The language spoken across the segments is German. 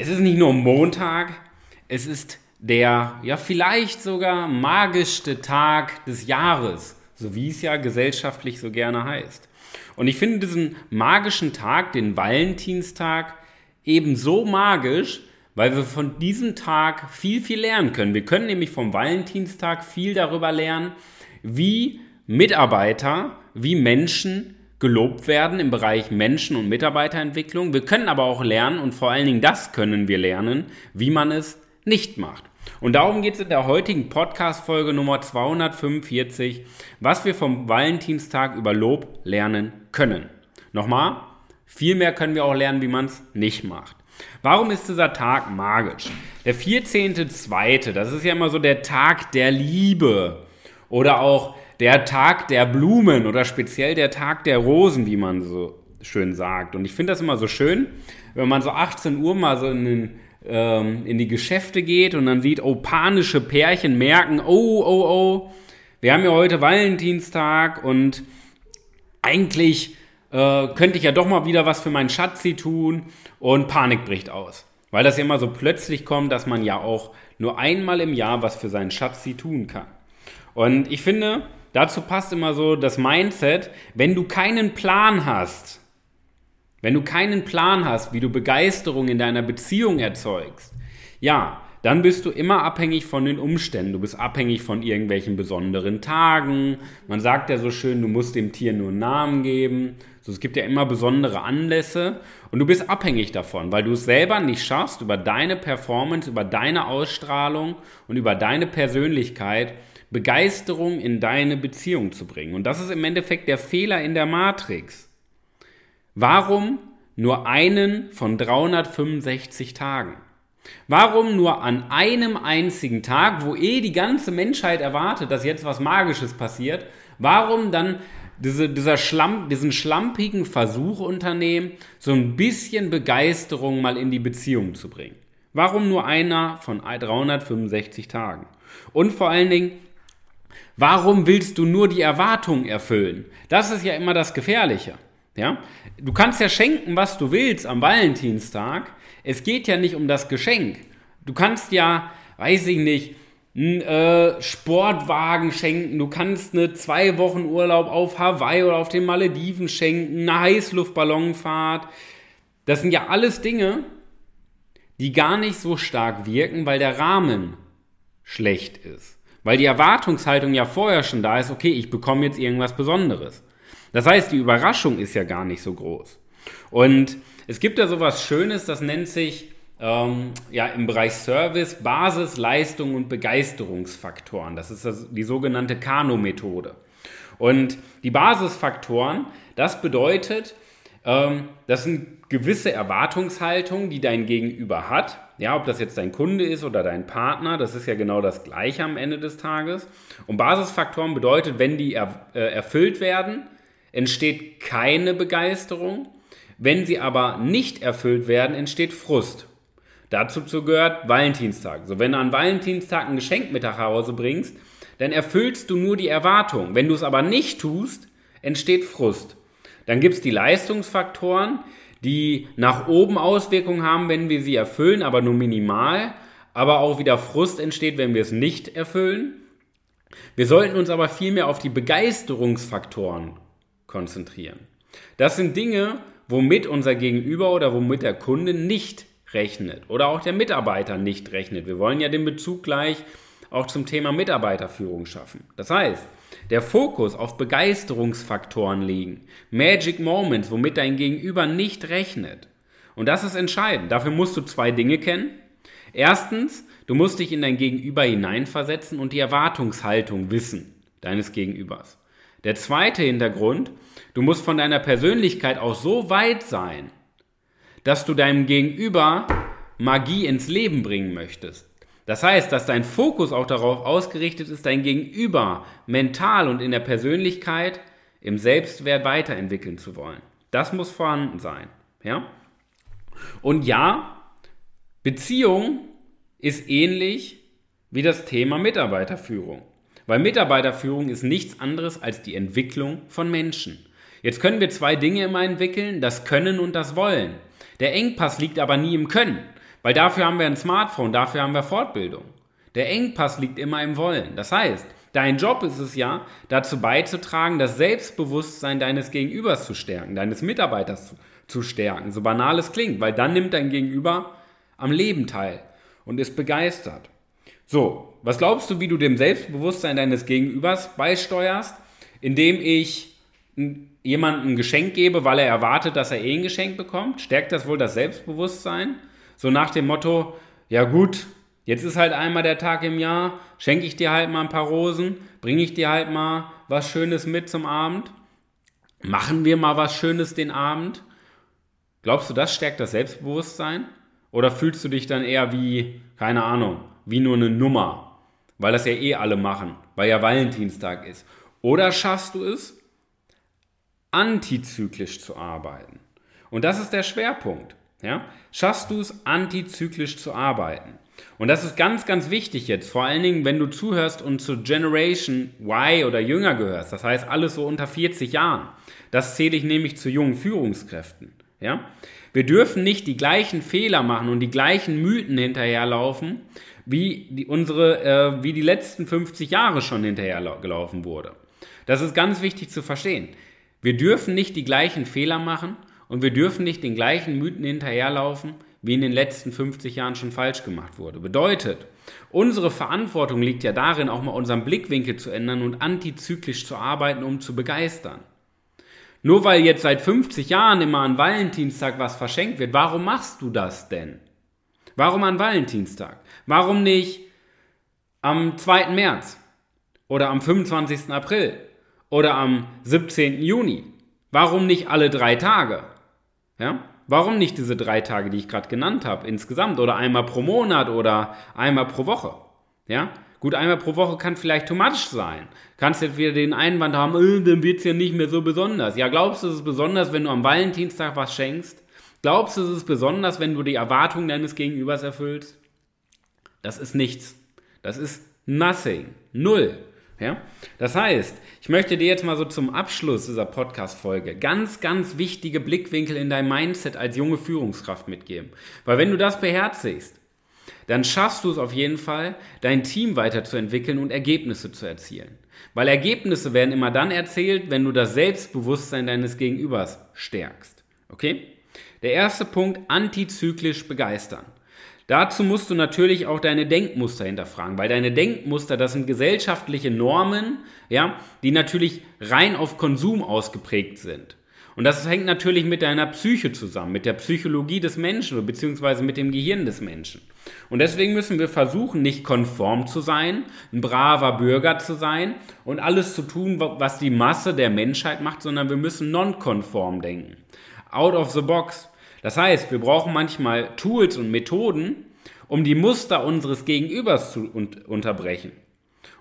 es ist nicht nur Montag, es ist der, ja, vielleicht sogar magischste Tag des Jahres, so wie es ja gesellschaftlich so gerne heißt. Und ich finde diesen magischen Tag, den Valentinstag, ebenso magisch, weil wir von diesem Tag viel, viel lernen können. Wir können nämlich vom Valentinstag viel darüber lernen, wie Mitarbeiter, wie Menschen gelobt werden im Bereich Menschen- und Mitarbeiterentwicklung. Wir können aber auch lernen, und vor allen Dingen das können wir lernen, wie man es nicht macht. Und darum geht es in der heutigen Podcast-Folge Nummer 245, was wir vom Valentinstag über Lob lernen können. Nochmal, viel mehr können wir auch lernen, wie man es nicht macht. Warum ist dieser Tag magisch? Der 14.2., das ist ja immer so der Tag der Liebe. Oder auch der Tag der Blumen oder speziell der Tag der Rosen, wie man so schön sagt. Und ich finde das immer so schön, wenn man so 18 Uhr mal so in, den, ähm, in die Geschäfte geht und dann sieht, oh, panische Pärchen merken, oh, oh, oh, wir haben ja heute Valentinstag und eigentlich äh, könnte ich ja doch mal wieder was für meinen Schatzi tun und Panik bricht aus. Weil das ja immer so plötzlich kommt, dass man ja auch nur einmal im Jahr was für seinen Schatzi tun kann. Und ich finde, dazu passt immer so das Mindset, wenn du keinen Plan hast, wenn du keinen Plan hast, wie du Begeisterung in deiner Beziehung erzeugst, ja, dann bist du immer abhängig von den Umständen. Du bist abhängig von irgendwelchen besonderen Tagen. Man sagt ja so schön, du musst dem Tier nur einen Namen geben. So, es gibt ja immer besondere Anlässe und du bist abhängig davon, weil du es selber nicht schaffst, über deine Performance, über deine Ausstrahlung und über deine Persönlichkeit Begeisterung in deine Beziehung zu bringen. Und das ist im Endeffekt der Fehler in der Matrix. Warum nur einen von 365 Tagen? Warum nur an einem einzigen Tag, wo eh die ganze Menschheit erwartet, dass jetzt was Magisches passiert, warum dann diese, dieser Schlamm, diesen schlampigen Versuch unternehmen, so ein bisschen Begeisterung mal in die Beziehung zu bringen? Warum nur einer von 365 Tagen? Und vor allen Dingen, Warum willst du nur die Erwartung erfüllen? Das ist ja immer das Gefährliche. Ja? Du kannst ja schenken, was du willst am Valentinstag. Es geht ja nicht um das Geschenk. Du kannst ja, weiß ich nicht, einen äh, Sportwagen schenken, du kannst eine zwei Wochen Urlaub auf Hawaii oder auf den Malediven schenken, eine Heißluftballonfahrt. Das sind ja alles Dinge, die gar nicht so stark wirken, weil der Rahmen schlecht ist. Weil die Erwartungshaltung ja vorher schon da ist, okay, ich bekomme jetzt irgendwas Besonderes. Das heißt, die Überraschung ist ja gar nicht so groß. Und es gibt da sowas Schönes, das nennt sich ähm, ja im Bereich Service Basis, Leistung und Begeisterungsfaktoren. Das ist das, die sogenannte Kano-Methode. Und die Basisfaktoren, das bedeutet, ähm, das sind gewisse Erwartungshaltungen, die dein Gegenüber hat. Ja, ob das jetzt dein Kunde ist oder dein Partner, das ist ja genau das Gleiche am Ende des Tages. Und Basisfaktoren bedeutet, wenn die er, äh, erfüllt werden, entsteht keine Begeisterung. Wenn sie aber nicht erfüllt werden, entsteht Frust. Dazu gehört Valentinstag. So, wenn du an Valentinstag ein Geschenk mit nach Hause bringst, dann erfüllst du nur die Erwartung. Wenn du es aber nicht tust, entsteht Frust. Dann gibt es die Leistungsfaktoren, die nach oben Auswirkungen haben, wenn wir sie erfüllen, aber nur minimal, aber auch wieder Frust entsteht, wenn wir es nicht erfüllen. Wir sollten uns aber vielmehr auf die Begeisterungsfaktoren konzentrieren. Das sind Dinge, womit unser Gegenüber oder womit der Kunde nicht rechnet oder auch der Mitarbeiter nicht rechnet. Wir wollen ja den Bezug gleich auch zum Thema Mitarbeiterführung schaffen. Das heißt, der Fokus auf Begeisterungsfaktoren legen, Magic Moments, womit dein Gegenüber nicht rechnet. Und das ist entscheidend. Dafür musst du zwei Dinge kennen. Erstens, du musst dich in dein Gegenüber hineinversetzen und die Erwartungshaltung wissen deines Gegenübers. Der zweite Hintergrund, du musst von deiner Persönlichkeit auch so weit sein, dass du deinem Gegenüber Magie ins Leben bringen möchtest. Das heißt, dass dein Fokus auch darauf ausgerichtet ist, dein Gegenüber mental und in der Persönlichkeit im Selbstwert weiterentwickeln zu wollen. Das muss vorhanden sein. Ja? Und ja, Beziehung ist ähnlich wie das Thema Mitarbeiterführung. Weil Mitarbeiterführung ist nichts anderes als die Entwicklung von Menschen. Jetzt können wir zwei Dinge immer entwickeln, das Können und das Wollen. Der Engpass liegt aber nie im Können, weil dafür haben wir ein Smartphone, dafür haben wir Fortbildung. Der Engpass liegt immer im Wollen. Das heißt, dein Job ist es ja, dazu beizutragen, das Selbstbewusstsein deines Gegenübers zu stärken, deines Mitarbeiters zu, zu stärken. So banal es klingt, weil dann nimmt dein Gegenüber am Leben teil und ist begeistert. So, was glaubst du, wie du dem Selbstbewusstsein deines Gegenübers beisteuerst? Indem ich jemandem ein Geschenk gebe, weil er erwartet, dass er eh ein Geschenk bekommt? Stärkt das wohl das Selbstbewusstsein? So nach dem Motto, ja gut, jetzt ist halt einmal der Tag im Jahr, schenke ich dir halt mal ein paar Rosen, bringe ich dir halt mal was Schönes mit zum Abend, machen wir mal was Schönes den Abend. Glaubst du, das stärkt das Selbstbewusstsein? Oder fühlst du dich dann eher wie, keine Ahnung, wie nur eine Nummer, weil das ja eh alle machen, weil ja Valentinstag ist. Oder schaffst du es, antizyklisch zu arbeiten? Und das ist der Schwerpunkt. Ja? Schaffst du es, antizyklisch zu arbeiten? Und das ist ganz, ganz wichtig jetzt, vor allen Dingen, wenn du zuhörst und zu Generation Y oder jünger gehörst, das heißt alles so unter 40 Jahren. Das zähle ich nämlich zu jungen Führungskräften. Ja? Wir dürfen nicht die gleichen Fehler machen und die gleichen Mythen hinterherlaufen, wie die, unsere, äh, wie die letzten 50 Jahre schon hinterhergelaufen wurde. Das ist ganz wichtig zu verstehen. Wir dürfen nicht die gleichen Fehler machen und wir dürfen nicht den gleichen Mythen hinterherlaufen, wie in den letzten 50 Jahren schon falsch gemacht wurde. Bedeutet, unsere Verantwortung liegt ja darin, auch mal unseren Blickwinkel zu ändern und antizyklisch zu arbeiten, um zu begeistern. Nur weil jetzt seit 50 Jahren immer an Valentinstag was verschenkt wird, warum machst du das denn? Warum an Valentinstag? Warum nicht am 2. März oder am 25. April oder am 17. Juni? Warum nicht alle drei Tage? Ja? Warum nicht diese drei Tage, die ich gerade genannt habe, insgesamt oder einmal pro Monat oder einmal pro Woche? Ja? Gut, einmal pro Woche kann vielleicht too much sein. Kannst jetzt wieder den Einwand haben, äh, dann wird es ja nicht mehr so besonders. Ja, glaubst du, es ist besonders, wenn du am Valentinstag was schenkst? Glaubst du, es ist besonders, wenn du die Erwartungen deines Gegenübers erfüllst? Das ist nichts. Das ist nothing. Null. Ja? Das heißt, ich möchte dir jetzt mal so zum Abschluss dieser Podcast-Folge ganz, ganz wichtige Blickwinkel in dein Mindset als junge Führungskraft mitgeben. Weil wenn du das beherzigst, dann schaffst du es auf jeden Fall, dein Team weiterzuentwickeln und Ergebnisse zu erzielen. Weil Ergebnisse werden immer dann erzählt, wenn du das Selbstbewusstsein deines Gegenübers stärkst. Okay? Der erste Punkt, antizyklisch begeistern. Dazu musst du natürlich auch deine Denkmuster hinterfragen, weil deine Denkmuster, das sind gesellschaftliche Normen, ja, die natürlich rein auf Konsum ausgeprägt sind. Und das hängt natürlich mit deiner Psyche zusammen, mit der Psychologie des Menschen beziehungsweise mit dem Gehirn des Menschen. Und deswegen müssen wir versuchen, nicht konform zu sein, ein braver Bürger zu sein und alles zu tun, was die Masse der Menschheit macht, sondern wir müssen nonkonform denken. Out of the box. Das heißt, wir brauchen manchmal Tools und Methoden, um die Muster unseres Gegenübers zu unterbrechen.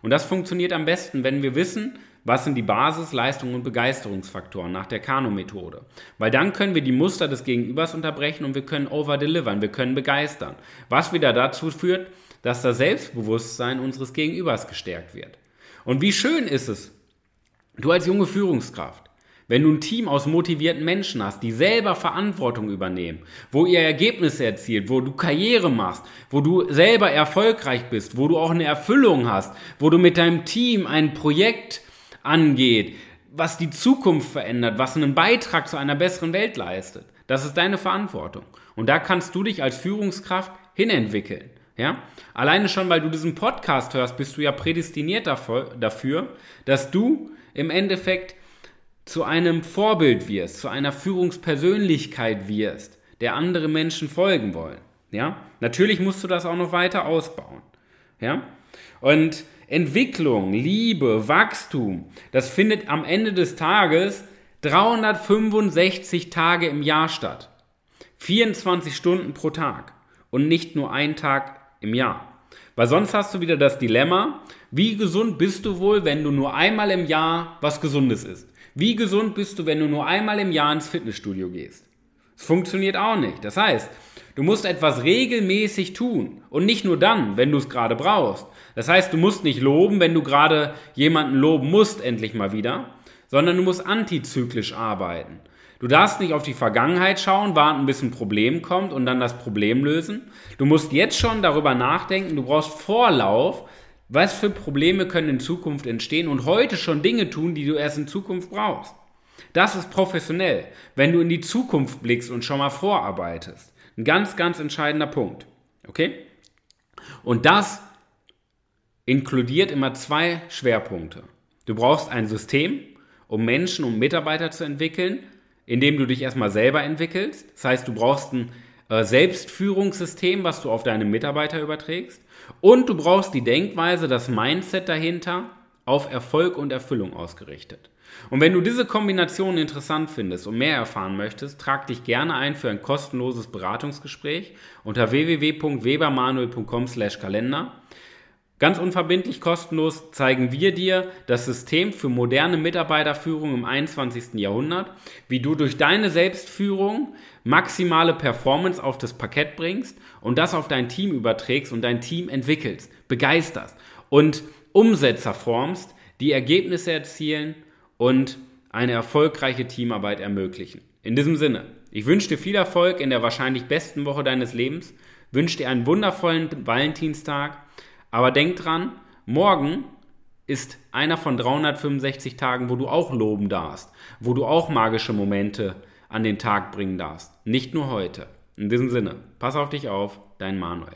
Und das funktioniert am besten, wenn wir wissen, was sind die Basis-, Leistung- und Begeisterungsfaktoren nach der Kano-Methode? Weil dann können wir die Muster des Gegenübers unterbrechen und wir können overdelivern, wir können begeistern. Was wieder dazu führt, dass das Selbstbewusstsein unseres Gegenübers gestärkt wird. Und wie schön ist es, du als junge Führungskraft, wenn du ein Team aus motivierten Menschen hast, die selber Verantwortung übernehmen, wo ihr Ergebnisse erzielt, wo du Karriere machst, wo du selber erfolgreich bist, wo du auch eine Erfüllung hast, wo du mit deinem Team ein Projekt angeht, was die Zukunft verändert, was einen Beitrag zu einer besseren Welt leistet. Das ist deine Verantwortung. Und da kannst du dich als Führungskraft hinentwickeln. Ja? Alleine schon, weil du diesen Podcast hörst, bist du ja prädestiniert dafür, dass du im Endeffekt zu einem Vorbild wirst, zu einer Führungspersönlichkeit wirst, der andere Menschen folgen wollen. Ja? Natürlich musst du das auch noch weiter ausbauen. Ja? Und Entwicklung, Liebe, Wachstum, das findet am Ende des Tages 365 Tage im Jahr statt. 24 Stunden pro Tag. und nicht nur einen Tag im Jahr. Weil sonst hast du wieder das Dilemma, wie gesund bist du wohl, wenn du nur einmal im Jahr was Gesundes isst? Wie gesund bist du, wenn du nur einmal im Jahr ins Fitnessstudio gehst? Es funktioniert auch nicht. Das heißt, du musst etwas regelmäßig tun und nicht nur dann, wenn du es gerade brauchst. Das heißt, du musst nicht loben, wenn du gerade jemanden loben musst, endlich mal wieder, sondern du musst antizyklisch arbeiten. Du darfst nicht auf die Vergangenheit schauen, warten, bis ein Problem kommt und dann das Problem lösen. Du musst jetzt schon darüber nachdenken, du brauchst Vorlauf, was für Probleme können in Zukunft entstehen und heute schon Dinge tun, die du erst in Zukunft brauchst. Das ist professionell, wenn du in die Zukunft blickst und schon mal vorarbeitest. Ein ganz, ganz entscheidender Punkt. Okay? Und das inkludiert immer zwei Schwerpunkte. Du brauchst ein System, um Menschen und Mitarbeiter zu entwickeln, indem du dich erstmal selber entwickelst. Das heißt, du brauchst ein äh, Selbstführungssystem, was du auf deine Mitarbeiter überträgst. Und du brauchst die Denkweise, das Mindset dahinter auf Erfolg und Erfüllung ausgerichtet. Und wenn du diese Kombination interessant findest und mehr erfahren möchtest, trag dich gerne ein für ein kostenloses Beratungsgespräch unter www.webermanuel.com/kalender. Ganz unverbindlich kostenlos zeigen wir dir das System für moderne Mitarbeiterführung im 21. Jahrhundert, wie du durch deine Selbstführung maximale Performance auf das Parkett bringst und das auf dein Team überträgst und dein Team entwickelst, begeisterst und Umsetzer formst, die Ergebnisse erzielen und eine erfolgreiche Teamarbeit ermöglichen. In diesem Sinne, ich wünsche dir viel Erfolg in der wahrscheinlich besten Woche deines Lebens, wünsche dir einen wundervollen Valentinstag, aber denk dran, morgen ist einer von 365 Tagen, wo du auch loben darfst, wo du auch magische Momente an den Tag bringen darfst. Nicht nur heute. In diesem Sinne, pass auf dich auf, dein Manuel.